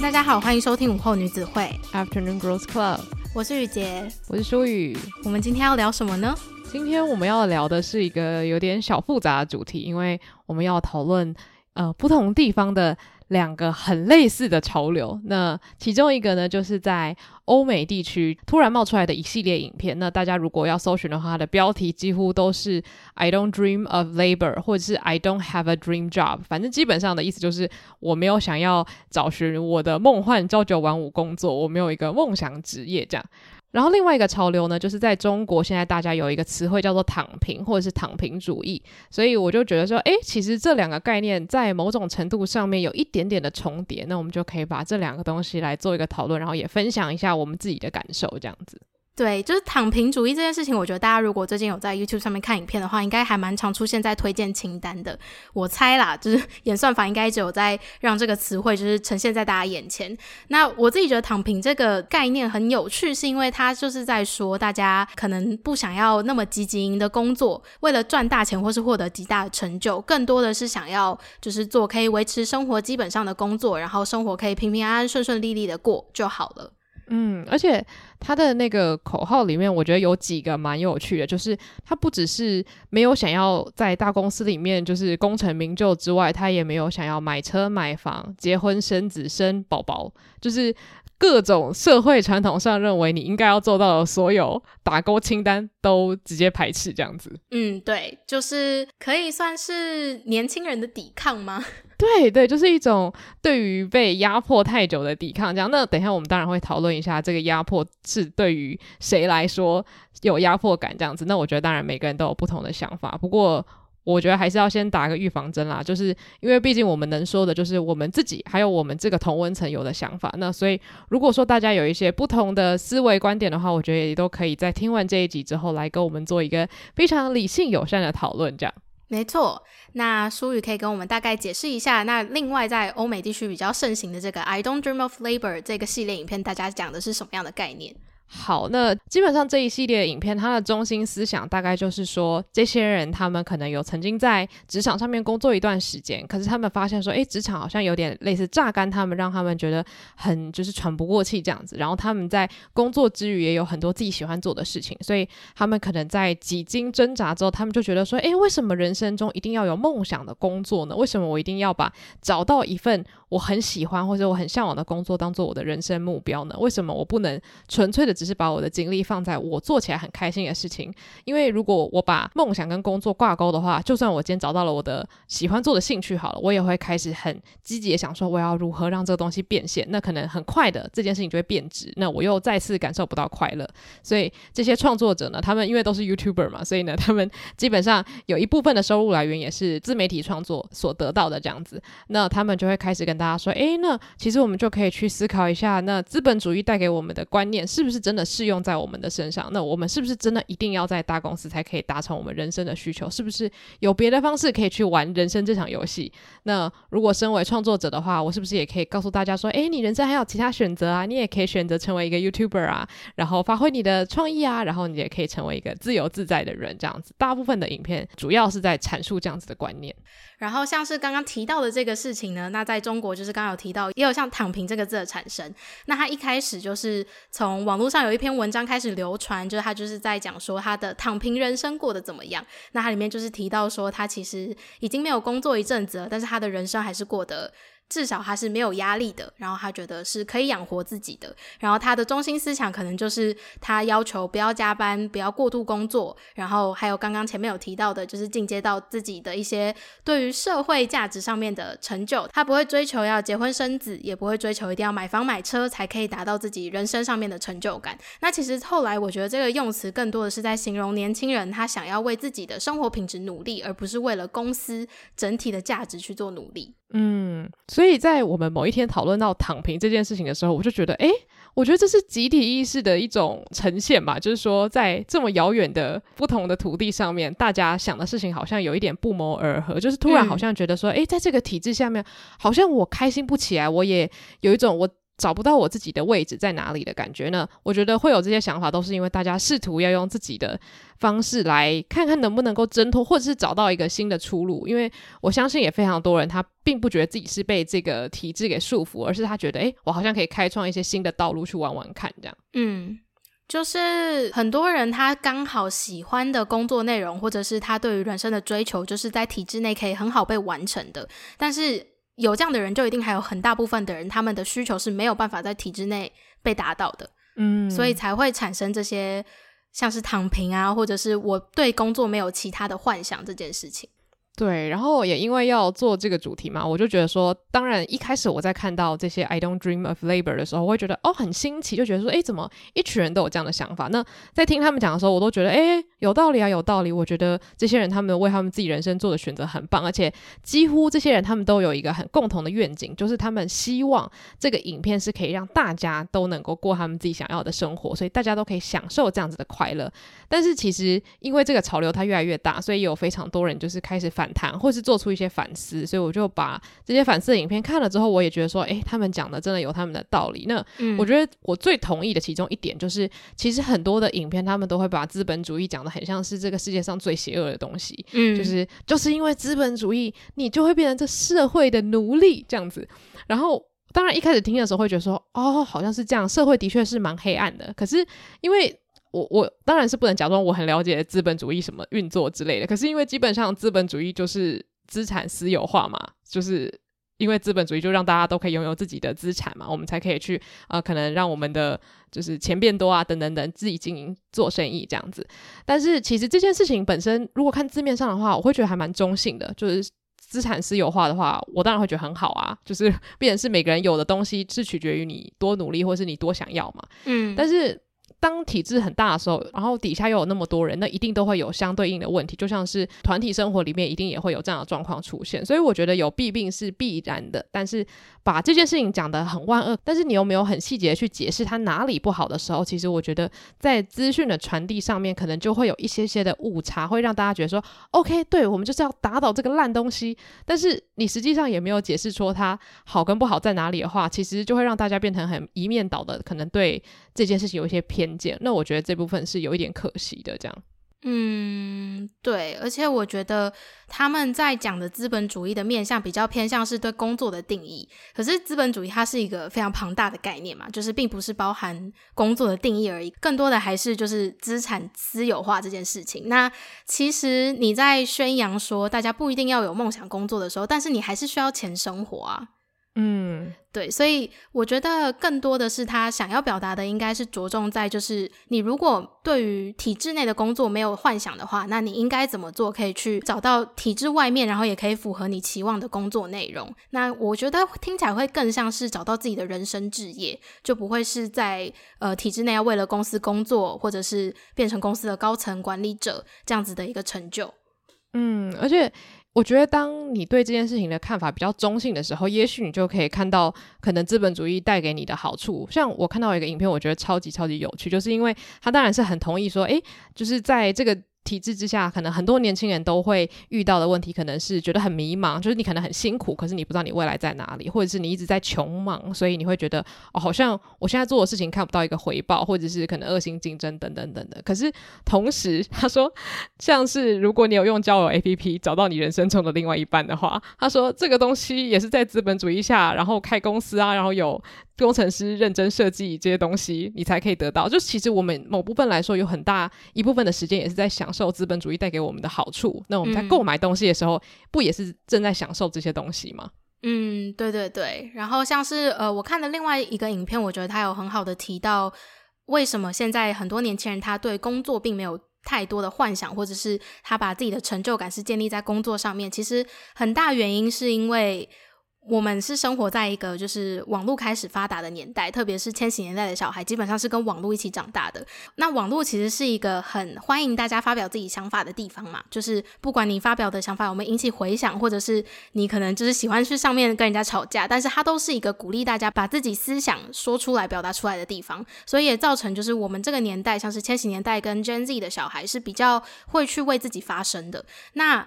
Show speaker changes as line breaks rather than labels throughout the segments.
嗨，大家好，欢迎收听午后女子会
Afternoon Girls Club。
我是雨洁，
我是舒雨。
我们今天要聊什么呢？
今天我们要聊的是一个有点小复杂的主题，因为我们要讨论呃不同地方的。两个很类似的潮流，那其中一个呢，就是在欧美地区突然冒出来的一系列影片。那大家如果要搜寻的话，它的标题几乎都是 "I don't dream of labor" 或者是 "I don't have a dream job"。反正基本上的意思就是我没有想要找寻我的梦幻朝九晚五工作，我没有一个梦想职业这样。然后另外一个潮流呢，就是在中国，现在大家有一个词汇叫做“躺平”或者是“躺平主义”，所以我就觉得说，诶，其实这两个概念在某种程度上面有一点点的重叠，那我们就可以把这两个东西来做一个讨论，然后也分享一下我们自己的感受，这样子。
对，就是躺平主义这件事情，我觉得大家如果最近有在 YouTube 上面看影片的话，应该还蛮常出现在推荐清单的。我猜啦，就是 演算法应该只有在让这个词汇就是呈现在大家眼前。那我自己觉得躺平这个概念很有趣，是因为它就是在说大家可能不想要那么积极的工作，为了赚大钱或是获得极大的成就，更多的是想要就是做可以维持生活基本上的工作，然后生活可以平平安安、顺顺利利的过就好了。
嗯，而且他的那个口号里面，我觉得有几个蛮有趣的，就是他不只是没有想要在大公司里面就是功成名就之外，他也没有想要买车买房、结婚生子、生宝宝，就是各种社会传统上认为你应该要做到的所有打勾清单都直接排斥这样子。
嗯，对，就是可以算是年轻人的抵抗吗？
对对，就是一种对于被压迫太久的抵抗，这样。那等一下我们当然会讨论一下这个压迫是对于谁来说有压迫感这样子。那我觉得当然每个人都有不同的想法，不过我觉得还是要先打个预防针啦，就是因为毕竟我们能说的就是我们自己，还有我们这个同温层有的想法。那所以如果说大家有一些不同的思维观点的话，我觉得也都可以在听完这一集之后来跟我们做一个非常理性友善的讨论，这样。
没错，那舒宇可以跟我们大概解释一下。那另外，在欧美地区比较盛行的这个 "I don't dream of labor" 这个系列影片，大家讲的是什么样的概念？
好，那基本上这一系列的影片，它的中心思想大概就是说，这些人他们可能有曾经在职场上面工作一段时间，可是他们发现说，诶，职场好像有点类似榨干他们，让他们觉得很就是喘不过气这样子。然后他们在工作之余也有很多自己喜欢做的事情，所以他们可能在几经挣扎之后，他们就觉得说，诶，为什么人生中一定要有梦想的工作呢？为什么我一定要把找到一份我很喜欢或者我很向往的工作当做我的人生目标呢？为什么我不能纯粹的只是把我的精力放在我做起来很开心的事情，因为如果我把梦想跟工作挂钩的话，就算我今天找到了我的喜欢做的兴趣好了，我也会开始很积极的想说我要如何让这个东西变现。那可能很快的这件事情就会变质，那我又再次感受不到快乐。所以这些创作者呢，他们因为都是 YouTuber 嘛，所以呢，他们基本上有一部分的收入来源也是自媒体创作所得到的这样子。那他们就会开始跟大家说，诶，那其实我们就可以去思考一下，那资本主义带给我们的观念是不是真真的适用？在我们的身上，那我们是不是真的一定要在大公司才可以达成我们人生的需求？是不是有别的方式可以去玩人生这场游戏？那如果身为创作者的话，我是不是也可以告诉大家说，诶，你人生还有其他选择啊？你也可以选择成为一个 YouTuber 啊，然后发挥你的创意啊，然后你也可以成为一个自由自在的人。这样子，大部分的影片主要是在阐述这样子的观念。
然后像是刚刚提到的这个事情呢，那在中国就是刚刚有提到，也有像“躺平”这个字的产生。那他一开始就是从网络上有一篇文章开始流传，就是他就是在讲说他的躺平人生过得怎么样。那他里面就是提到说，他其实已经没有工作一阵子了，但是他的人生还是过得。至少他是没有压力的，然后他觉得是可以养活自己的，然后他的中心思想可能就是他要求不要加班，不要过度工作，然后还有刚刚前面有提到的，就是进阶到自己的一些对于社会价值上面的成就，他不会追求要结婚生子，也不会追求一定要买房买车才可以达到自己人生上面的成就感。那其实后来我觉得这个用词更多的是在形容年轻人他想要为自己的生活品质努力，而不是为了公司整体的价值去做努力。
嗯，所以在我们某一天讨论到躺平这件事情的时候，我就觉得，哎，我觉得这是集体意识的一种呈现吧。就是说，在这么遥远的不同的土地上面，大家想的事情好像有一点不谋而合。就是突然好像觉得说，诶，在这个体制下面，好像我开心不起来，我也有一种我。找不到我自己的位置在哪里的感觉呢？我觉得会有这些想法，都是因为大家试图要用自己的方式来看看能不能够挣脱，或者是找到一个新的出路。因为我相信也非常多人，他并不觉得自己是被这个体制给束缚，而是他觉得，诶，我好像可以开创一些新的道路去玩玩看，这样。
嗯，就是很多人他刚好喜欢的工作内容，或者是他对于人生的追求，就是在体制内可以很好被完成的，但是。有这样的人，就一定还有很大部分的人，他们的需求是没有办法在体制内被达到的，嗯，所以才会产生这些像是躺平啊，或者是我对工作没有其他的幻想这件事情。
对，然后也因为要做这个主题嘛，我就觉得说，当然一开始我在看到这些 I don't dream of labor 的时候，我会觉得哦很新奇，就觉得说，诶，怎么一群人都有这样的想法？那在听他们讲的时候，我都觉得，诶，有道理啊，有道理。我觉得这些人他们为他们自己人生做的选择很棒，而且几乎这些人他们都有一个很共同的愿景，就是他们希望这个影片是可以让大家都能够过他们自己想要的生活，所以大家都可以享受这样子的快乐。但是其实因为这个潮流它越来越大，所以有非常多人就是开始反。谈，或是做出一些反思，所以我就把这些反思的影片看了之后，我也觉得说，诶，他们讲的真的有他们的道理。那我觉得我最同意的其中一点就是，其实很多的影片他们都会把资本主义讲的很像是这个世界上最邪恶的东西，嗯，就是就是因为资本主义，你就会变成这社会的奴隶这样子。然后当然一开始听的时候会觉得说，哦，好像是这样，社会的确是蛮黑暗的。可是因为我我当然是不能假装我很了解资本主义什么运作之类的，可是因为基本上资本主义就是资产私有化嘛，就是因为资本主义就让大家都可以拥有自己的资产嘛，我们才可以去啊、呃，可能让我们的就是钱变多啊，等等等，自己经营做生意这样子。但是其实这件事情本身，如果看字面上的话，我会觉得还蛮中性的，就是资产私有化的话，我当然会觉得很好啊，就是 变成是每个人有的东西是取决于你多努力或是你多想要嘛，嗯，但是。当体制很大的时候，然后底下又有那么多人，那一定都会有相对应的问题，就像是团体生活里面一定也会有这样的状况出现。所以我觉得有弊病是必然的，但是把这件事情讲得很万恶，但是你又没有很细节去解释它哪里不好的时候，其实我觉得在资讯的传递上面可能就会有一些些的误差，会让大家觉得说，OK，对，我们就是要打倒这个烂东西，但是你实际上也没有解释说它好跟不好在哪里的话，其实就会让大家变成很一面倒的，可能对这件事情有一些偏见。那我觉得这部分是有一点可惜的，这样。
嗯，对，而且我觉得他们在讲的资本主义的面向比较偏向是对工作的定义，可是资本主义它是一个非常庞大的概念嘛，就是并不是包含工作的定义而已，更多的还是就是资产私有化这件事情。那其实你在宣扬说大家不一定要有梦想工作的时候，但是你还是需要钱生活啊。嗯，对，所以我觉得更多的是他想要表达的，应该是着重在就是你如果对于体制内的工作没有幻想的话，那你应该怎么做可以去找到体制外面，然后也可以符合你期望的工作内容。那我觉得听起来会更像是找到自己的人生置业，就不会是在呃体制内要为了公司工作，或者是变成公司的高层管理者这样子的一个成就。
嗯，而且。我觉得，当你对这件事情的看法比较中性的时候，也许你就可以看到可能资本主义带给你的好处。像我看到一个影片，我觉得超级超级有趣，就是因为他当然是很同意说，诶，就是在这个。体制之下，可能很多年轻人都会遇到的问题，可能是觉得很迷茫，就是你可能很辛苦，可是你不知道你未来在哪里，或者是你一直在穷忙，所以你会觉得哦，好像我现在做的事情看不到一个回报，或者是可能恶性竞争等等等等。可是同时，他说，像是如果你有用交友 APP 找到你人生中的另外一半的话，他说这个东西也是在资本主义下，然后开公司啊，然后有。工程师认真设计这些东西，你才可以得到。就其实我们某部分来说，有很大一部分的时间也是在想享受资本主义带给我们的好处。那我们在购买东西的时候，嗯、不也是正在享受这些东西吗？
嗯，对对对。然后像是呃，我看的另外一个影片，我觉得他有很好的提到，为什么现在很多年轻人他对工作并没有太多的幻想，或者是他把自己的成就感是建立在工作上面。其实很大原因是因为。我们是生活在一个就是网络开始发达的年代，特别是千禧年代的小孩，基本上是跟网络一起长大的。那网络其实是一个很欢迎大家发表自己想法的地方嘛，就是不管你发表的想法有没有引起回响，或者是你可能就是喜欢去上面跟人家吵架，但是它都是一个鼓励大家把自己思想说出来、表达出来的地方。所以也造成就是我们这个年代，像是千禧年代跟 Gen Z 的小孩是比较会去为自己发声的。那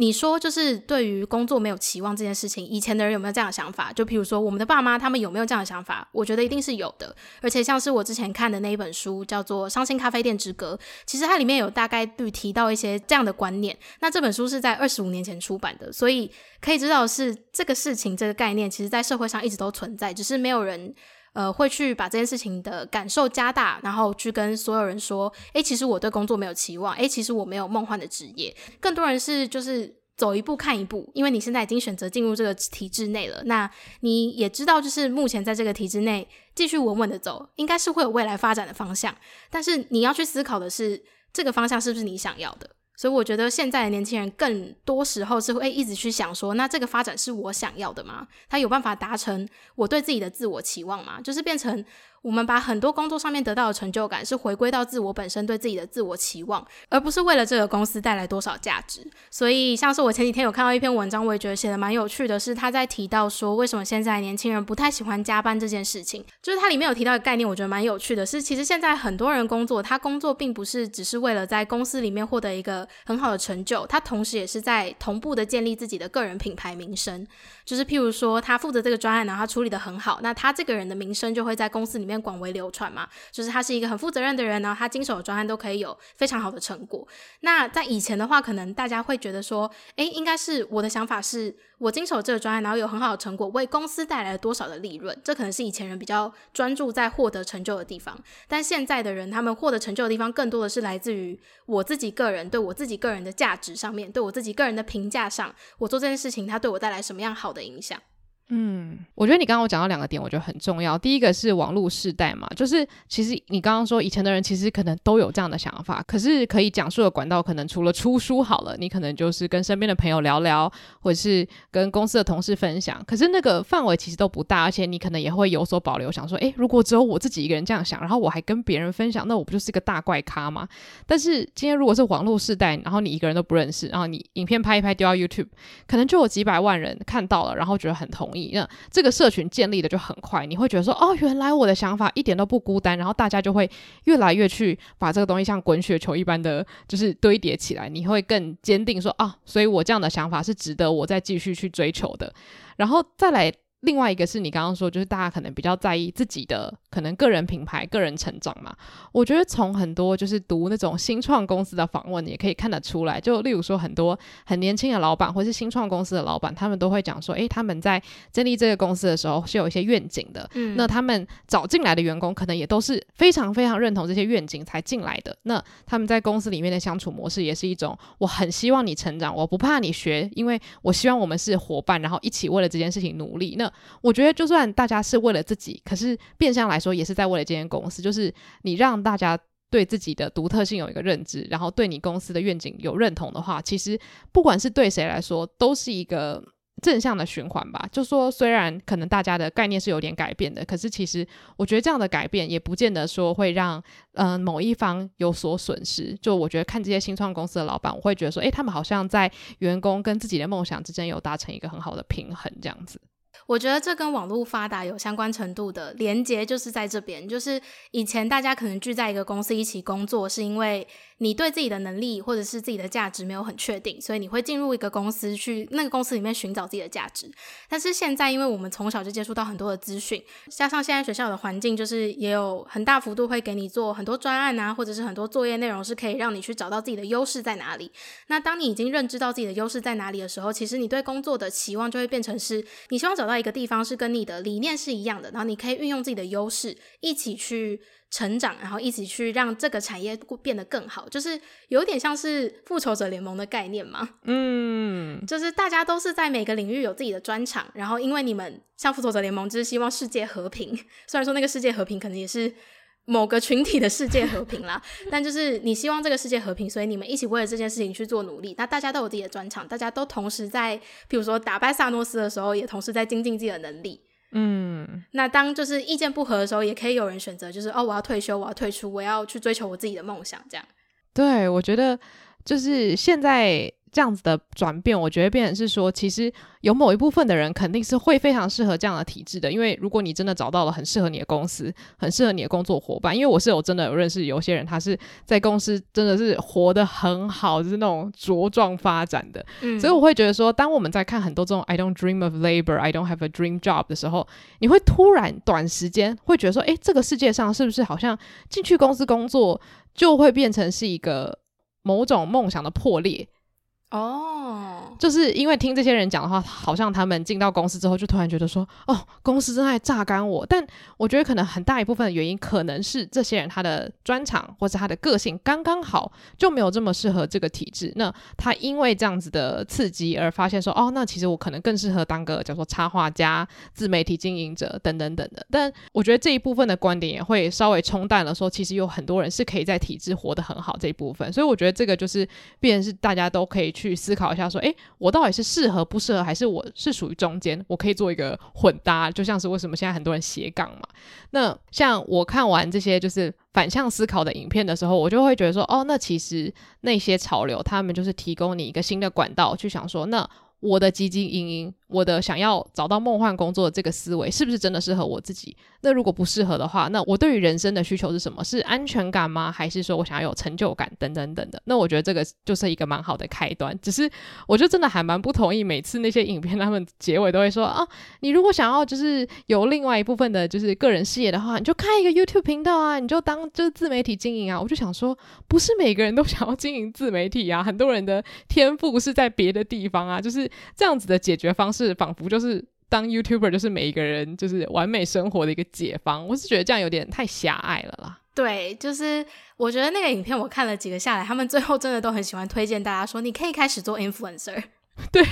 你说，就是对于工作没有期望这件事情，以前的人有没有这样的想法？就譬如说，我们的爸妈他们有没有这样的想法？我觉得一定是有的。而且像是我之前看的那一本书，叫做《伤心咖啡店之歌》，其实它里面有大概率提到一些这样的观念。那这本书是在二十五年前出版的，所以可以知道是这个事情、这个概念，其实在社会上一直都存在，只是没有人。呃，会去把这件事情的感受加大，然后去跟所有人说，诶，其实我对工作没有期望，诶，其实我没有梦幻的职业。更多人是就是走一步看一步，因为你现在已经选择进入这个体制内了，那你也知道，就是目前在这个体制内继续稳稳的走，应该是会有未来发展的方向。但是你要去思考的是，这个方向是不是你想要的？所以我觉得现在的年轻人更多时候是会一直去想说，那这个发展是我想要的吗？他有办法达成我对自己的自我期望吗？就是变成。我们把很多工作上面得到的成就感，是回归到自我本身对自己的自我期望，而不是为了这个公司带来多少价值。所以，像是我前几天有看到一篇文章，我也觉得写的蛮有趣的，是他在提到说，为什么现在年轻人不太喜欢加班这件事情。就是它里面有提到一个概念，我觉得蛮有趣的，是其实现在很多人工作，他工作并不是只是为了在公司里面获得一个很好的成就，他同时也是在同步的建立自己的个人品牌名声。就是譬如说，他负责这个专案，然后他处理得很好，那他这个人的名声就会在公司里面广为流传嘛。就是他是一个很负责任的人，然后他经手的专案都可以有非常好的成果。那在以前的话，可能大家会觉得说，诶，应该是我的想法是。我经手这个专案，然后有很好的成果，为公司带来了多少的利润？这可能是以前人比较专注在获得成就的地方，但现在的人，他们获得成就的地方，更多的是来自于我自己个人对我自己个人的价值上面，对我自己个人的评价上，我做这件事情，它对我带来什么样好的影响？
嗯，我觉得你刚刚我讲到两个点，我觉得很重要。第一个是网络世代嘛，就是其实你刚刚说以前的人其实可能都有这样的想法，可是可以讲述的管道可能除了出书好了，你可能就是跟身边的朋友聊聊，或者是跟公司的同事分享。可是那个范围其实都不大，而且你可能也会有所保留，想说，诶，如果只有我自己一个人这样想，然后我还跟别人分享，那我不就是个大怪咖吗？但是今天如果是网络世代，然后你一个人都不认识，然后你影片拍一拍丢到 YouTube，可能就有几百万人看到了，然后觉得很同。你呢这个社群建立的就很快，你会觉得说，哦，原来我的想法一点都不孤单，然后大家就会越来越去把这个东西像滚雪球一般的就是堆叠起来，你会更坚定说，啊，所以我这样的想法是值得我再继续去追求的，然后再来。另外一个是你刚刚说，就是大家可能比较在意自己的可能个人品牌、个人成长嘛。我觉得从很多就是读那种新创公司的访问，也可以看得出来。就例如说，很多很年轻的老板或是新创公司的老板，他们都会讲说，诶，他们在建立这个公司的时候是有一些愿景的。嗯，那他们找进来的员工可能也都是非常非常认同这些愿景才进来的。那他们在公司里面的相处模式也是一种，我很希望你成长，我不怕你学，因为我希望我们是伙伴，然后一起为了这件事情努力。那我觉得，就算大家是为了自己，可是变相来说，也是在为了这间公司。就是你让大家对自己的独特性有一个认知，然后对你公司的愿景有认同的话，其实不管是对谁来说，都是一个正向的循环吧。就说虽然可能大家的概念是有点改变的，可是其实我觉得这样的改变也不见得说会让嗯、某一方有所损失。就我觉得看这些新创公司的老板，我会觉得说，诶，他们好像在员工跟自己的梦想之间有达成一个很好的平衡，这样子。
我觉得这跟网络发达有相关程度的连接，就是在这边。就是以前大家可能聚在一个公司一起工作，是因为你对自己的能力或者是自己的价值没有很确定，所以你会进入一个公司去那个公司里面寻找自己的价值。但是现在，因为我们从小就接触到很多的资讯，加上现在学校的环境，就是也有很大幅度会给你做很多专案啊，或者是很多作业内容，是可以让你去找到自己的优势在哪里。那当你已经认知到自己的优势在哪里的时候，其实你对工作的期望就会变成是你希望找到。一个地方是跟你的理念是一样的，然后你可以运用自己的优势一起去成长，然后一起去让这个产业变得更好，就是有点像是复仇者联盟的概念嘛。嗯，就是大家都是在每个领域有自己的专长，然后因为你们像复仇者联盟，就是希望世界和平。虽然说那个世界和平可能也是。某个群体的世界和平啦，但就是你希望这个世界和平，所以你们一起为了这件事情去做努力。那大家都有自己的专长，大家都同时在，比如说打败萨诺斯的时候，也同时在精进自己的能力。嗯，那当就是意见不合的时候，也可以有人选择，就是哦，我要退休，我要退出，我要去追求我自己的梦想，这样。
对，我觉得就是现在这样子的转变，我觉得变成是说，其实有某一部分的人肯定是会非常适合这样的体制的。因为如果你真的找到了很适合你的公司，很适合你的工作伙伴，因为我是有真的有认识有些人，他是在公司真的是活得很好，就是那种茁壮发展的。嗯，所以我会觉得说，当我们在看很多这种 I don't dream of labor, I don't have a dream job 的时候，你会突然短时间会觉得说，诶，这个世界上是不是好像进去公司工作就会变成是一个某种梦想的破裂？哦就是因为听这些人讲的话，好像他们进到公司之后，就突然觉得说，哦，公司正在榨干我。但我觉得可能很大一部分的原因，可能是这些人他的专长或者他的个性刚刚好就没有这么适合这个体制。那他因为这样子的刺激而发现说，哦，那其实我可能更适合当个叫做插画家、自媒体经营者等等等等的。但我觉得这一部分的观点也会稍微冲淡了说，其实有很多人是可以在体制活得很好这一部分。所以我觉得这个就是，必然是大家都可以。去思考一下，说，诶，我到底是适合不适合，还是我是属于中间？我可以做一个混搭，就像是为什么现在很多人斜杠嘛。那像我看完这些就是反向思考的影片的时候，我就会觉得说，哦，那其实那些潮流，他们就是提供你一个新的管道，去想说，那我的基金盈盈。我的想要找到梦幻工作的这个思维是不是真的适合我自己？那如果不适合的话，那我对于人生的需求是什么？是安全感吗？还是说我想要有成就感等等等等？那我觉得这个就是一个蛮好的开端。只是我就真的还蛮不同意，每次那些影片他们结尾都会说啊，你如果想要就是有另外一部分的就是个人事业的话，你就开一个 YouTube 频道啊，你就当就是自媒体经营啊。我就想说，不是每个人都想要经营自媒体啊，很多人的天赋是在别的地方啊，就是这样子的解决方式，仿佛就是。当 YouTuber 就是每一个人就是完美生活的一个解方，我是觉得这样有点太狭隘了啦。
对，就是我觉得那个影片我看了几个下来，他们最后真的都很喜欢推荐大家说，你可以开始做 influencer。
对，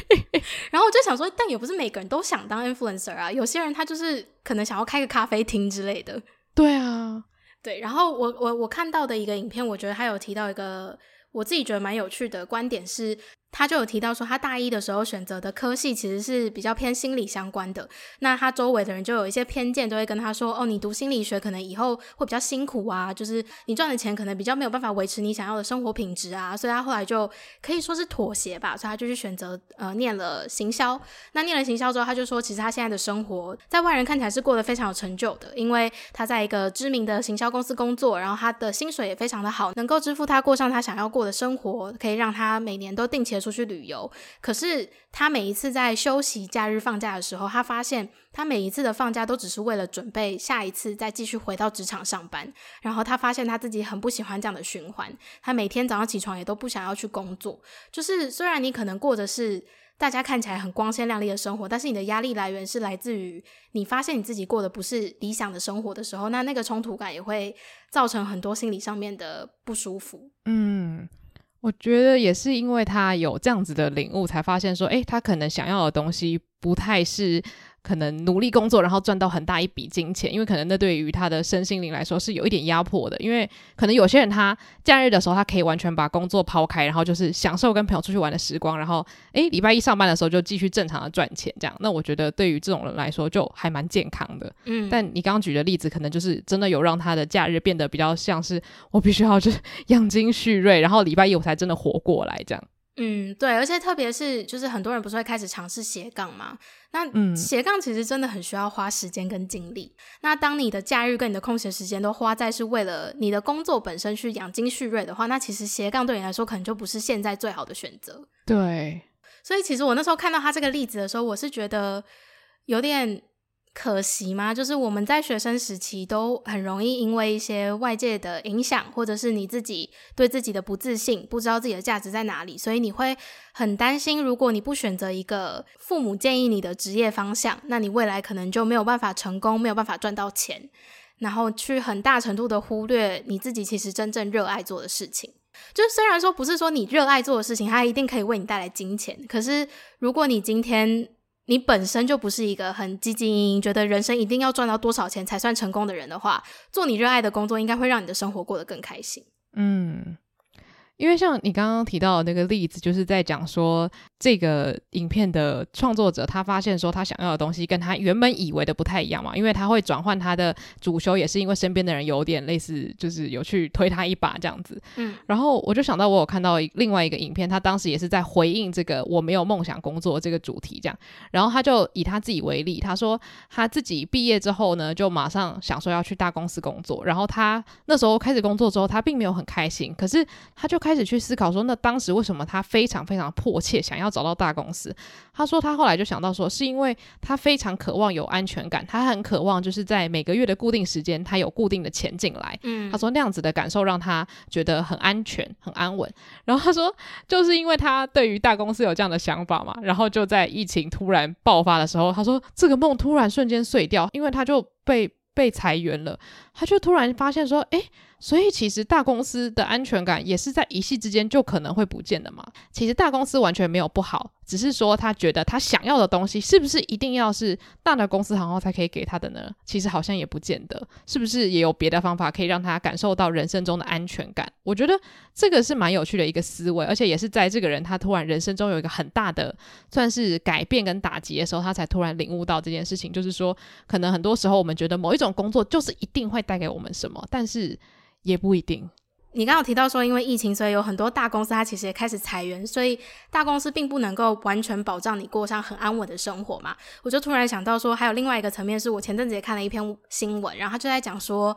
然后我就想说，但也不是每个人都想当 influencer 啊，有些人他就是可能想要开个咖啡厅之类的。
对啊，
对。然后我我我看到的一个影片，我觉得他有提到一个我自己觉得蛮有趣的观点是。他就有提到说，他大一的时候选择的科系其实是比较偏心理相关的。那他周围的人就有一些偏见，都会跟他说：“哦，你读心理学可能以后会比较辛苦啊，就是你赚的钱可能比较没有办法维持你想要的生活品质啊。”所以他后来就可以说是妥协吧，所以他就去选择呃念了行销。那念了行销之后，他就说，其实他现在的生活在外人看起来是过得非常有成就的，因为他在一个知名的行销公司工作，然后他的薪水也非常的好，能够支付他过上他想要过的生活，可以让他每年都定期出去旅游，可是他每一次在休息、假日放假的时候，他发现他每一次的放假都只是为了准备下一次再继续回到职场上班。然后他发现他自己很不喜欢这样的循环，他每天早上起床也都不想要去工作。就是虽然你可能过的是大家看起来很光鲜亮丽的生活，但是你的压力来源是来自于你发现你自己过的不是理想的生活的时候，那那个冲突感也会造成很多心理上面的不舒服。
嗯。我觉得也是因为他有这样子的领悟，才发现说，哎，他可能想要的东西不太是。可能努力工作，然后赚到很大一笔金钱，因为可能那对于他的身心灵来说是有一点压迫的。因为可能有些人他假日的时候，他可以完全把工作抛开，然后就是享受跟朋友出去玩的时光，然后诶，礼拜一上班的时候就继续正常的赚钱，这样。那我觉得对于这种人来说就还蛮健康的。嗯，但你刚刚举的例子，可能就是真的有让他的假日变得比较像是我必须要就是养精蓄锐，然后礼拜一我才真的活过来这样。
嗯，对，而且特别是就是很多人不是会开始尝试斜杠吗？那斜杠其实真的很需要花时间跟精力。嗯、那当你的假日跟你的空闲时间都花在是为了你的工作本身去养精蓄锐的话，那其实斜杠对你来说可能就不是现在最好的选择。
对，
所以其实我那时候看到他这个例子的时候，我是觉得有点。可惜吗？就是我们在学生时期都很容易因为一些外界的影响，或者是你自己对自己的不自信，不知道自己的价值在哪里，所以你会很担心，如果你不选择一个父母建议你的职业方向，那你未来可能就没有办法成功，没有办法赚到钱，然后去很大程度的忽略你自己其实真正热爱做的事情。就虽然说不是说你热爱做的事情，它一定可以为你带来金钱，可是如果你今天你本身就不是一个很积极、觉得人生一定要赚到多少钱才算成功的人的话，做你热爱的工作应该会让你的生活过得更开心。
嗯，因为像你刚刚提到的那个例子，就是在讲说这个影片的创作者他发现说他想要的东西跟他原本以为的不太一样嘛，因为他会转换他的主修，也是因为身边的人有点类似，就是有去推他一把这样子。嗯，然后我就想到我有看到另外一个影片，他当时也是在回应这个我没有梦想工作这个主题这样，然后他就以他自己为例，他说他自己毕业之后呢，就马上想说要去大公司工作，然后他那时候开始工作之后，他并没有很开心，可是他就开始去思考说，那当时为什么他非常非常迫切想要找到大公司？他说他后来就想到说，是因为他非常渴望有安全感，他很渴望就是在每个月的固定时间，他有固定的钱进来。嗯，他说那样子的感受让他觉得很安全、很安稳。然后他说，就是因为他对于大公司有这样的想法嘛，然后就在疫情突然爆发的时候，他说这个梦突然瞬间碎掉，因为他就被被裁员了，他就突然发现说，诶。所以其实大公司的安全感也是在一夕之间就可能会不见的嘛。其实大公司完全没有不好，只是说他觉得他想要的东西是不是一定要是大的公司行号才可以给他的呢？其实好像也不见得，是不是也有别的方法可以让他感受到人生中的安全感？我觉得这个是蛮有趣的一个思维，而且也是在这个人他突然人生中有一个很大的算是改变跟打击的时候，他才突然领悟到这件事情，就是说可能很多时候我们觉得某一种工作就是一定会带给我们什么，但是。也不一定。
你刚刚提到说，因为疫情，所以有很多大公司它其实也开始裁员，所以大公司并不能够完全保障你过上很安稳的生活嘛。我就突然想到说，还有另外一个层面，是我前阵子也看了一篇新闻，然后就在讲说，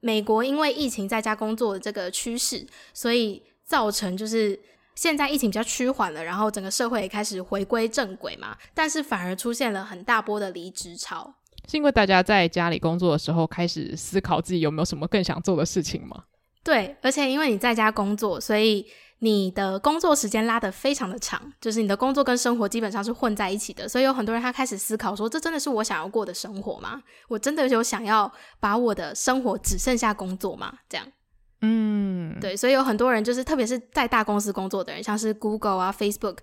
美国因为疫情在家工作的这个趋势，所以造成就是现在疫情比较趋缓了，然后整个社会也开始回归正轨嘛，但是反而出现了很大波的离职潮。
是因为大家在家里工作的时候，开始思考自己有没有什么更想做的事情吗？
对，而且因为你在家工作，所以你的工作时间拉得非常的长，就是你的工作跟生活基本上是混在一起的。所以有很多人他开始思考说，这真的是我想要过的生活吗？我真的有想要把我的生活只剩下工作吗？这样，嗯，对，所以有很多人就是，特别是在大公司工作的人，像是 Google 啊、Facebook。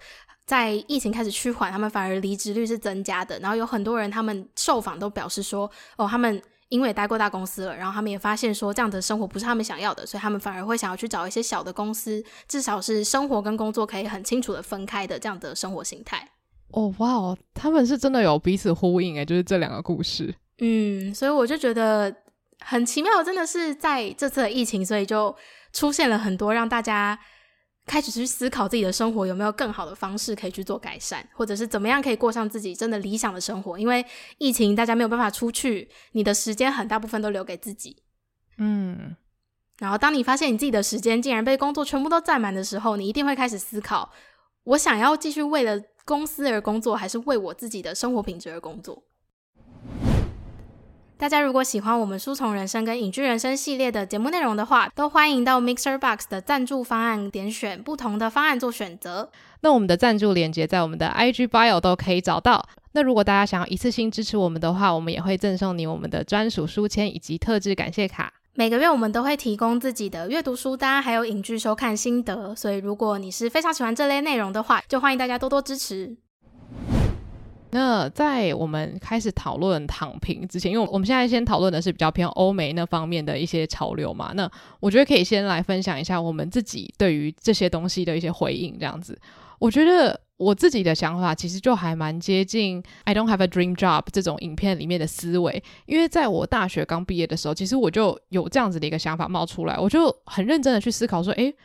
在疫情开始趋缓，他们反而离职率是增加的。然后有很多人，他们受访都表示说，哦，他们因为待过大公司了，然后他们也发现说，这样的生活不是他们想要的，所以他们反而会想要去找一些小的公司，至少是生活跟工作可以很清楚的分开的这样的生活形态。
哦，哇哦，他们是真的有彼此呼应诶，就是这两个故事。
嗯，所以我就觉得很奇妙，真的是在这次的疫情，所以就出现了很多让大家。开始去思考自己的生活有没有更好的方式可以去做改善，或者是怎么样可以过上自己真的理想的生活。因为疫情，大家没有办法出去，你的时间很大部分都留给自己。嗯，然后当你发现你自己的时间竟然被工作全部都占满的时候，你一定会开始思考：我想要继续为了公司而工作，还是为我自己的生活品质而工作？大家如果喜欢我们书虫人生跟影剧人生系列的节目内容的话，都欢迎到 Mixer Box 的赞助方案点选不同的方案做选择。
那我们的赞助链接在我们的 IG Bio 都可以找到。那如果大家想要一次性支持我们的话，我们也会赠送你我们的专属书签以及特制感谢卡。
每个月我们都会提供自己的阅读书单，还有影剧收看心得。所以如果你是非常喜欢这类内容的话，就欢迎大家多多支持。
那在我们开始讨论躺平之前，因为我们现在先讨论的是比较偏欧美那方面的一些潮流嘛，那我觉得可以先来分享一下我们自己对于这些东西的一些回应。这样子，我觉得我自己的想法其实就还蛮接近 “I don't have a dream job” 这种影片里面的思维，因为在我大学刚毕业的时候，其实我就有这样子的一个想法冒出来，我就很认真的去思考说，诶，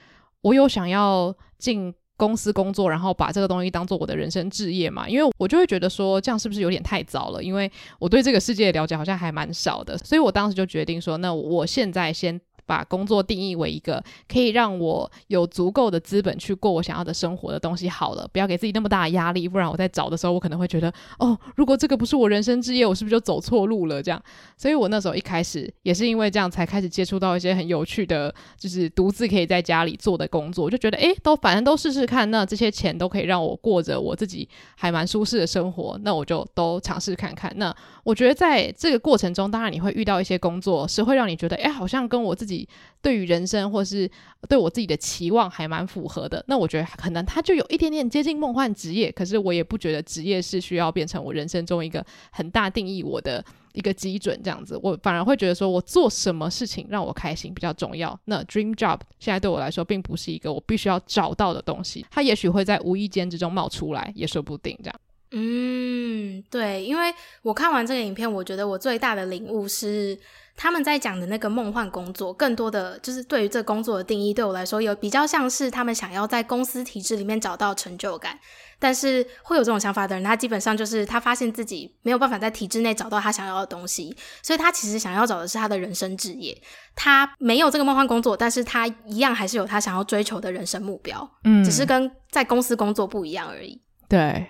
我有想要进。公司工作，然后把这个东西当做我的人生置业嘛，因为我就会觉得说，这样是不是有点太早了？因为我对这个世界的了解好像还蛮少的，所以我当时就决定说，那我现在先。把工作定义为一个可以让我有足够的资本去过我想要的生活的东西好了，不要给自己那么大的压力，不然我在找的时候，我可能会觉得，哦，如果这个不是我人生之业，我是不是就走错路了？这样，所以我那时候一开始也是因为这样才开始接触到一些很有趣的，就是独自可以在家里做的工作，就觉得，诶，都反正都试试看，那这些钱都可以让我过着我自己还蛮舒适的生活，那我就都尝试看看。那我觉得在这个过程中，当然你会遇到一些工作是会让你觉得，诶，好像跟我自己。对于人生或是对我自己的期望还蛮符合的，那我觉得可能它就有一点点接近梦幻职业，可是我也不觉得职业是需要变成我人生中一个很大定义我的一个基准这样子，我反而会觉得说我做什么事情让我开心比较重要。那 dream job 现在对我来说并不是一个我必须要找到的东西，它也许会在无意间之中冒出来，也说不定这样。
嗯，对，因为我看完这个影片，我觉得我最大的领悟是。他们在讲的那个梦幻工作，更多的就是对于这工作的定义，对我来说有比较像是他们想要在公司体制里面找到成就感。但是会有这种想法的人，他基本上就是他发现自己没有办法在体制内找到他想要的东西，所以他其实想要找的是他的人生职业。他没有这个梦幻工作，但是他一样还是有他想要追求的人生目标，嗯，只是跟在公司工作不一样而已。
对。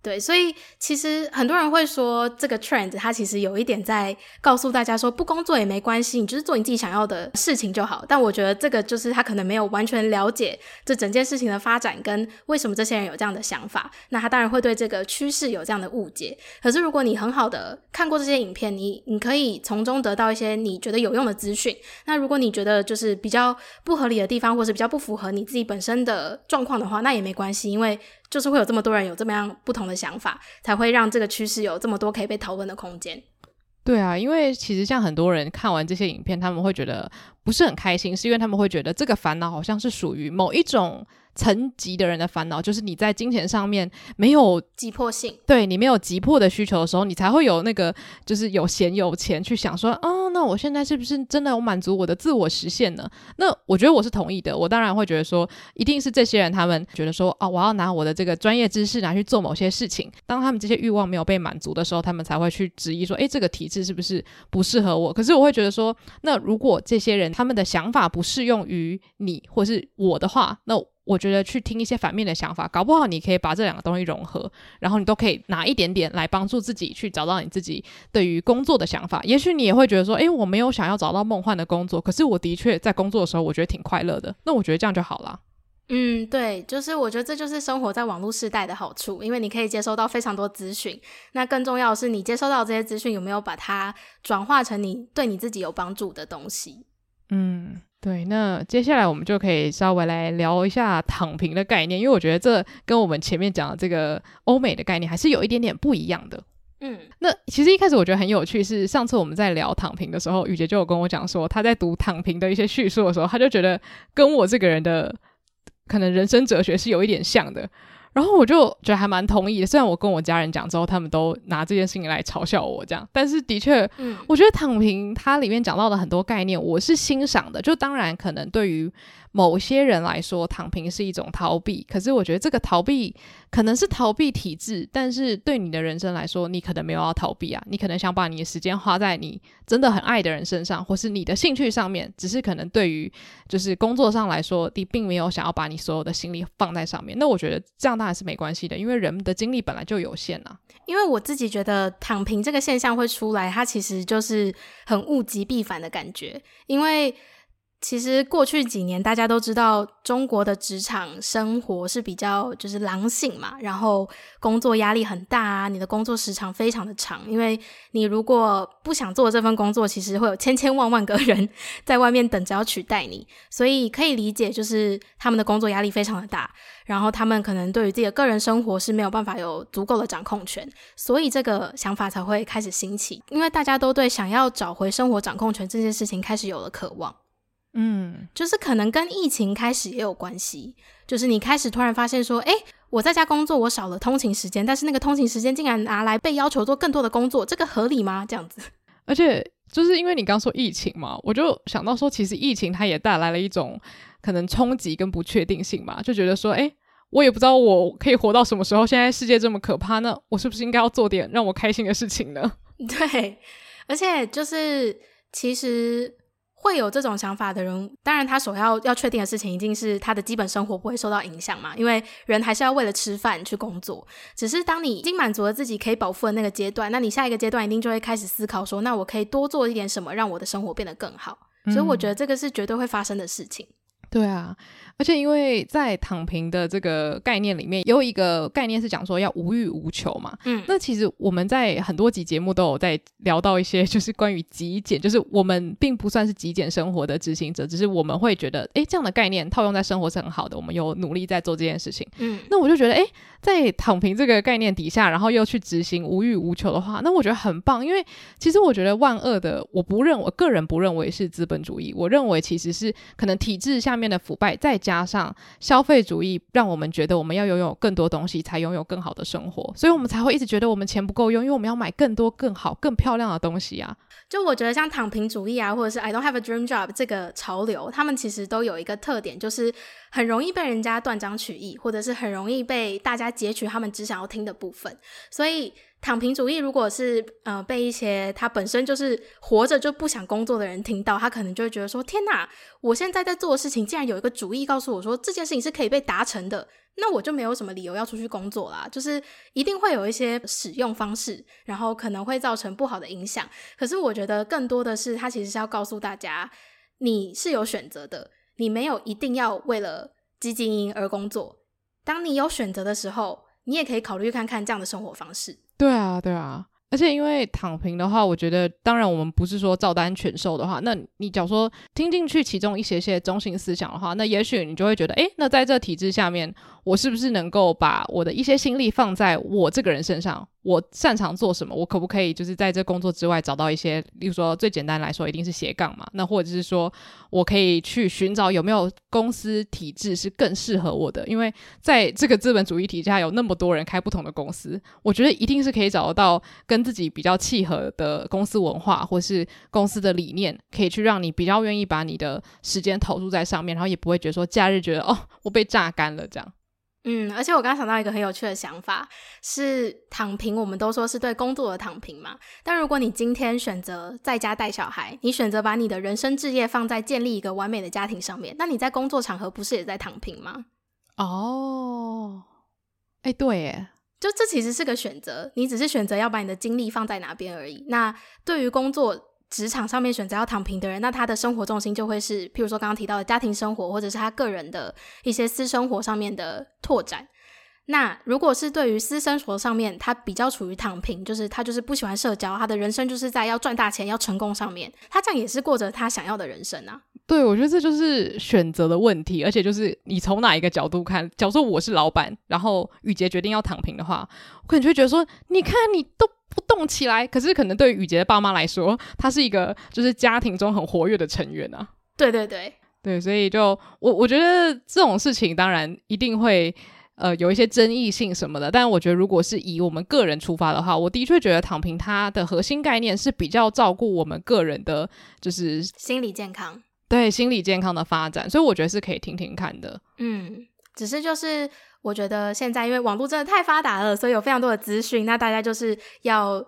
对，所以其实很多人会说，这个 trend 它其实有一点在告诉大家说，不工作也没关系，你就是做你自己想要的事情就好。但我觉得这个就是他可能没有完全了解这整件事情的发展跟为什么这些人有这样的想法。那他当然会对这个趋势有这样的误解。可是如果你很好的看过这些影片，你你可以从中得到一些你觉得有用的资讯。那如果你觉得就是比较不合理的地方，或是比较不符合你自己本身的状况的话，那也没关系，因为。就是会有这么多人有这么样不同的想法，才会让这个趋势有这么多可以被讨论的空间。
对啊，因为其实像很多人看完这些影片，他们会觉得不是很开心，是因为他们会觉得这个烦恼好像是属于某一种。层级的人的烦恼就是你在金钱上面没有
急迫性，
对你没有急迫的需求的时候，你才会有那个就是有闲有钱去想说，哦，那我现在是不是真的有满足我的自我实现呢？那我觉得我是同意的，我当然会觉得说，一定是这些人他们觉得说，哦，我要拿我的这个专业知识拿去做某些事情，当他们这些欲望没有被满足的时候，他们才会去质疑说，诶，这个体制是不是不适合我？可是我会觉得说，那如果这些人他们的想法不适用于你或是我的话，那。我觉得去听一些反面的想法，搞不好你可以把这两个东西融合，然后你都可以拿一点点来帮助自己去找到你自己对于工作的想法。也许你也会觉得说，诶，我没有想要找到梦幻的工作，可是我的确在工作的时候，我觉得挺快乐的。那我觉得这样就好了。
嗯，对，就是我觉得这就是生活在网络时代的好处，因为你可以接收到非常多资讯。那更重要的是，你接收到这些资讯有没有把它转化成你对你自己有帮助的东西？
嗯。对，那接下来我们就可以稍微来聊一下躺平的概念，因为我觉得这跟我们前面讲的这个欧美的概念还是有一点点不一样的。嗯，那其实一开始我觉得很有趣，是上次我们在聊躺平的时候，雨杰就有跟我讲说，他在读躺平的一些叙述的时候，他就觉得跟我这个人的可能人生哲学是有一点像的。然后我就觉得还蛮同意的，虽然我跟我家人讲之后，他们都拿这件事情来嘲笑我这样，但是的确，嗯，我觉得躺平它里面讲到的很多概念，我是欣赏的。就当然可能对于某些人来说，躺平是一种逃避。可是我觉得这个逃避可能是逃避体制，但是对你的人生来说，你可能没有要逃避啊。你可能想把你的时间花在你真的很爱的人身上，或是你的兴趣上面。只是可能对于就是工作上来说，你并没有想要把你所有的心力放在上面。那我觉得这样当然是没关系的，因为人的精力本来就有限啊。
因为我自己觉得躺平这个现象会出来，它其实就是很物极必反的感觉，因为。其实过去几年，大家都知道中国的职场生活是比较就是狼性嘛，然后工作压力很大啊，你的工作时长非常的长，因为你如果不想做这份工作，其实会有千千万万个人 在外面等着要取代你，所以可以理解就是他们的工作压力非常的大，然后他们可能对于自己的个人生活是没有办法有足够的掌控权，所以这个想法才会开始兴起，因为大家都对想要找回生活掌控权这件事情开始有了渴望。嗯，就是可能跟疫情开始也有关系，就是你开始突然发现说，诶，我在家工作，我少了通勤时间，但是那个通勤时间竟然拿来被要求做更多的工作，这个合理吗？这样子，
而且就是因为你刚说疫情嘛，我就想到说，其实疫情它也带来了一种可能冲击跟不确定性嘛，就觉得说，诶，我也不知道我可以活到什么时候，现在世界这么可怕，那我是不是应该要做点让我开心的事情呢？
对，而且就是其实。会有这种想法的人，当然他首要要确定的事情，一定是他的基本生活不会受到影响嘛。因为人还是要为了吃饭去工作。只是当你已经满足了自己可以饱腹的那个阶段，那你下一个阶段一定就会开始思考说，那我可以多做一点什么，让我的生活变得更好。所以我觉得这个是绝对会发生的事情。
对啊。而且，因为在躺平的这个概念里面，有一个概念是讲说要无欲无求嘛。嗯，那其实我们在很多集节目都有在聊到一些，就是关于极简，就是我们并不算是极简生活的执行者，只是我们会觉得，诶，这样的概念套用在生活是很好的，我们有努力在做这件事情。嗯，那我就觉得，诶，在躺平这个概念底下，然后又去执行无欲无求的话，那我觉得很棒，因为其实我觉得万恶的，我不认，我个人不认为是资本主义，我认为其实是可能体制下面的腐败在。加上消费主义，让我们觉得我们要拥有更多东西，才拥有更好的生活，所以我们才会一直觉得我们钱不够用，因为我们要买更多、更好、更漂亮的东西啊。
就我觉得像躺平主义啊，或者是 I don't have a dream job 这个潮流，他们其实都有一个特点，就是很容易被人家断章取义，或者是很容易被大家截取他们只想要听的部分，所以。躺平主义，如果是呃被一些他本身就是活着就不想工作的人听到，他可能就会觉得说：天哪，我现在在做的事情，竟然有一个主意告诉我说这件事情是可以被达成的，那我就没有什么理由要出去工作啦。就是一定会有一些使用方式，然后可能会造成不好的影响。可是我觉得更多的是，他其实是要告诉大家，你是有选择的，你没有一定要为了基金而工作。当你有选择的时候，你也可以考虑看看这样的生活方式。
对啊，对啊，而且因为躺平的话，我觉得当然我们不是说照单全收的话，那你假如说听进去其中一些些中心思想的话，那也许你就会觉得，诶，那在这体制下面，我是不是能够把我的一些心力放在我这个人身上？我擅长做什么？我可不可以就是在这工作之外找到一些，例如说最简单来说，一定是斜杠嘛。那或者是说我可以去寻找有没有公司体制是更适合我的？因为在这个资本主义体下有那么多人开不同的公司，我觉得一定是可以找得到跟自己比较契合的公司文化或是公司的理念，可以去让你比较愿意把你的时间投入在上面，然后也不会觉得说假日觉得哦，我被榨干了这样。
嗯，而且我刚刚想到一个很有趣的想法，是躺平。我们都说是对工作的躺平嘛，但如果你今天选择在家带小孩，你选择把你的人生置业放在建立一个完美的家庭上面，那你在工作场合不是也在躺平吗？
哦，哎，对耶，
就这其实是个选择，你只是选择要把你的精力放在哪边而已。那对于工作，职场上面选择要躺平的人，那他的生活重心就会是，譬如说刚刚提到的家庭生活，或者是他个人的一些私生活上面的拓展。那如果是对于私生活上面，他比较处于躺平，就是他就是不喜欢社交，他的人生就是在要赚大钱、要成功上面，他这样也是过着他想要的人生啊。
对，我觉得这就是选择的问题，而且就是你从哪一个角度看，假如说我是老板，然后雨杰决定要躺平的话，我可能就会觉得说，你看你都。不动起来，可是可能对于雨杰的爸妈来说，他是一个就是家庭中很活跃的成员啊。
对对对
对，所以就我我觉得这种事情当然一定会呃有一些争议性什么的，但我觉得如果是以我们个人出发的话，我的确觉得躺平它的核心概念是比较照顾我们个人的，就是
心理健康，
对心理健康的发展，所以我觉得是可以听听看的。
嗯，只是就是。我觉得现在因为网络真的太发达了，所以有非常多的资讯，那大家就是要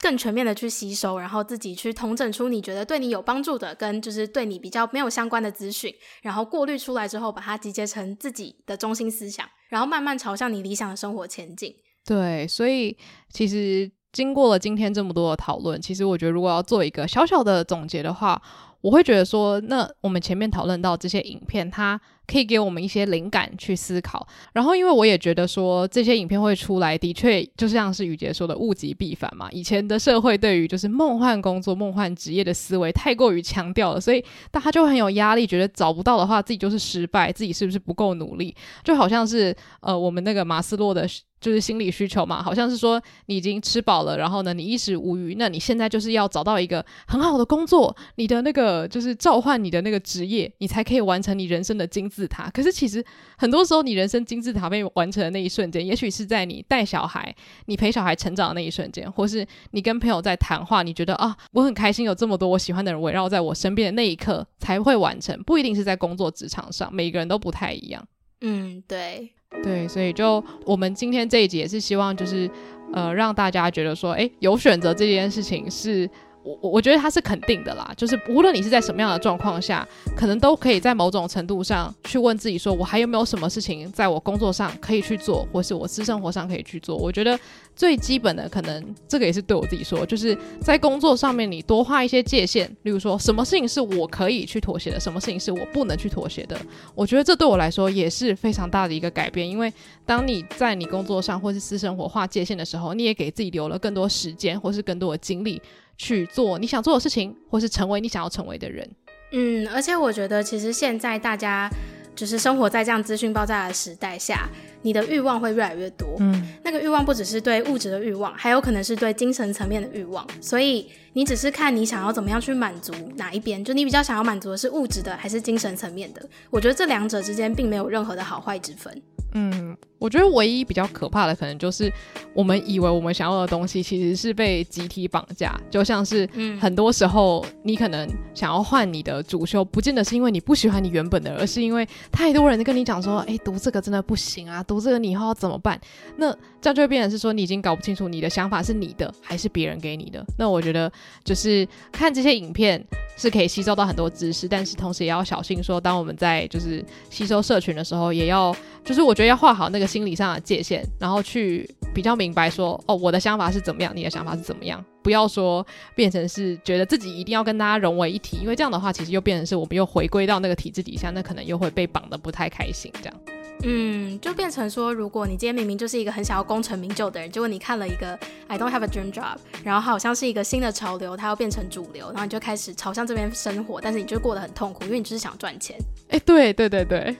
更全面的去吸收，然后自己去统整出你觉得对你有帮助的，跟就是对你比较没有相关的资讯，然后过滤出来之后，把它集结成自己的中心思想，然后慢慢朝向你理想的生活前进。
对，所以其实经过了今天这么多的讨论，其实我觉得如果要做一个小小的总结的话，我会觉得说，那我们前面讨论到这些影片，它可以给我们一些灵感去思考。然后，因为我也觉得说，这些影片会出来，的确就像是雨杰说的，物极必反嘛。以前的社会对于就是梦幻工作、梦幻职业的思维太过于强调了，所以大家就很有压力，觉得找不到的话，自己就是失败，自己是不是不够努力？就好像是呃，我们那个马斯洛的。就是心理需求嘛，好像是说你已经吃饱了，然后呢，你衣食无虞，那你现在就是要找到一个很好的工作，你的那个就是召唤你的那个职业，你才可以完成你人生的金字塔。可是其实很多时候，你人生金字塔被完成的那一瞬间，也许是在你带小孩、你陪小孩成长的那一瞬间，或是你跟朋友在谈话，你觉得啊，我很开心有这么多我喜欢的人围绕在我身边的那一刻才会完成，不一定是在工作职场上，每个人都不太一样。
嗯，对。
对，所以就我们今天这一集也是希望，就是呃，让大家觉得说，哎，有选择这件事情是我我觉得它是肯定的啦，就是无论你是在什么样的状况下，可能都可以在某种程度上去问自己说，我还有没有什么事情在我工作上可以去做，或是我私生活上可以去做？我觉得最基本的，可能这个也是对我自己说，就是在工作上面你多画一些界限，例如说什么事情是我可以去妥协的，什么事情是我不能去妥协的。我觉得这对我来说也是非常大的一个改变，因为当你在你工作上或是私生活画界限的时候，你也给自己留了更多时间，或是更多的精力。去做你想做的事情，或是成为你想要成为的人。
嗯，而且我觉得，其实现在大家就是生活在这样资讯爆炸的时代下，你的欲望会越来越多。嗯，那个欲望不只是对物质的欲望，还有可能是对精神层面的欲望。所以你只是看你想要怎么样去满足哪一边，就你比较想要满足的是物质的，还是精神层面的？我觉得这两者之间并没有任何的好坏之分。
嗯，我觉得唯一比较可怕的，可能就是我们以为我们想要的东西，其实是被集体绑架。就像是，很多时候你可能想要换你的主修，不见得是因为你不喜欢你原本的，而是因为太多人跟你讲说，哎，读这个真的不行啊，读这个你以后要怎么办？那这样就会变成是说，你已经搞不清楚你的想法是你的还是别人给你的。那我觉得就是看这些影片是可以吸收到很多知识，但是同时也要小心说，当我们在就是吸收社群的时候，也要就是我觉得要画好那个心理上的界限，然后去比较明白说，哦，我的想法是怎么样，你的想法是怎么样，不要说变成是觉得自己一定要跟大家融为一体，因为这样的话，其实又变成是我们又回归到那个体制底下，那可能又会被绑得不太开心，这样。
嗯，就变成说，如果你今天明明就是一个很想要功成名就的人，结果你看了一个 I don't have a dream job，然后好像是一个新的潮流，它要变成主流，然后你就开始朝向这边生活，但是你就过得很痛苦，因为你就是想赚钱。
哎、欸，对对对对。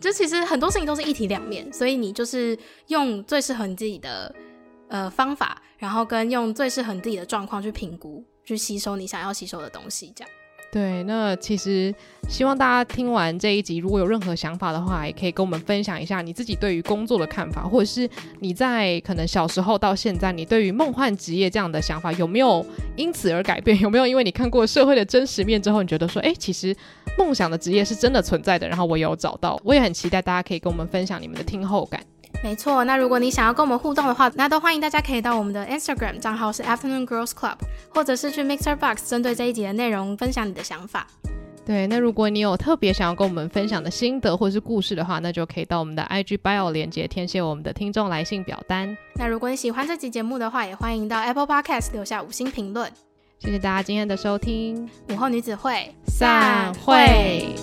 就其实很多事情都是一体两面，所以你就是用最适合你自己的呃方法，然后跟用最适合你自己的状况去评估，去吸收你想要吸收的东西，这样。
对，那其实希望大家听完这一集，如果有任何想法的话，也可以跟我们分享一下你自己对于工作的看法，或者是你在可能小时候到现在，你对于梦幻职业这样的想法有没有因此而改变？有没有因为你看过社会的真实面之后，你觉得说，哎，其实梦想的职业是真的存在的？然后我也有找到，我也很期待大家可以跟我们分享你们的听后感。
没错，那如果你想要跟我们互动的话，那都欢迎大家可以到我们的 Instagram 账号是 Afternoon Girls Club，或者是去 Mixer Box 针对这一集的内容分享你的想法。
对，那如果你有特别想要跟我们分享的心得或是故事的话，那就可以到我们的 IG Bio 连接填写我们的听众来信表单。
那如果你喜欢这集节目的话，也欢迎到 Apple Podcast 留下五星评论。
谢谢大家今天的收听，
午后女子会
散会。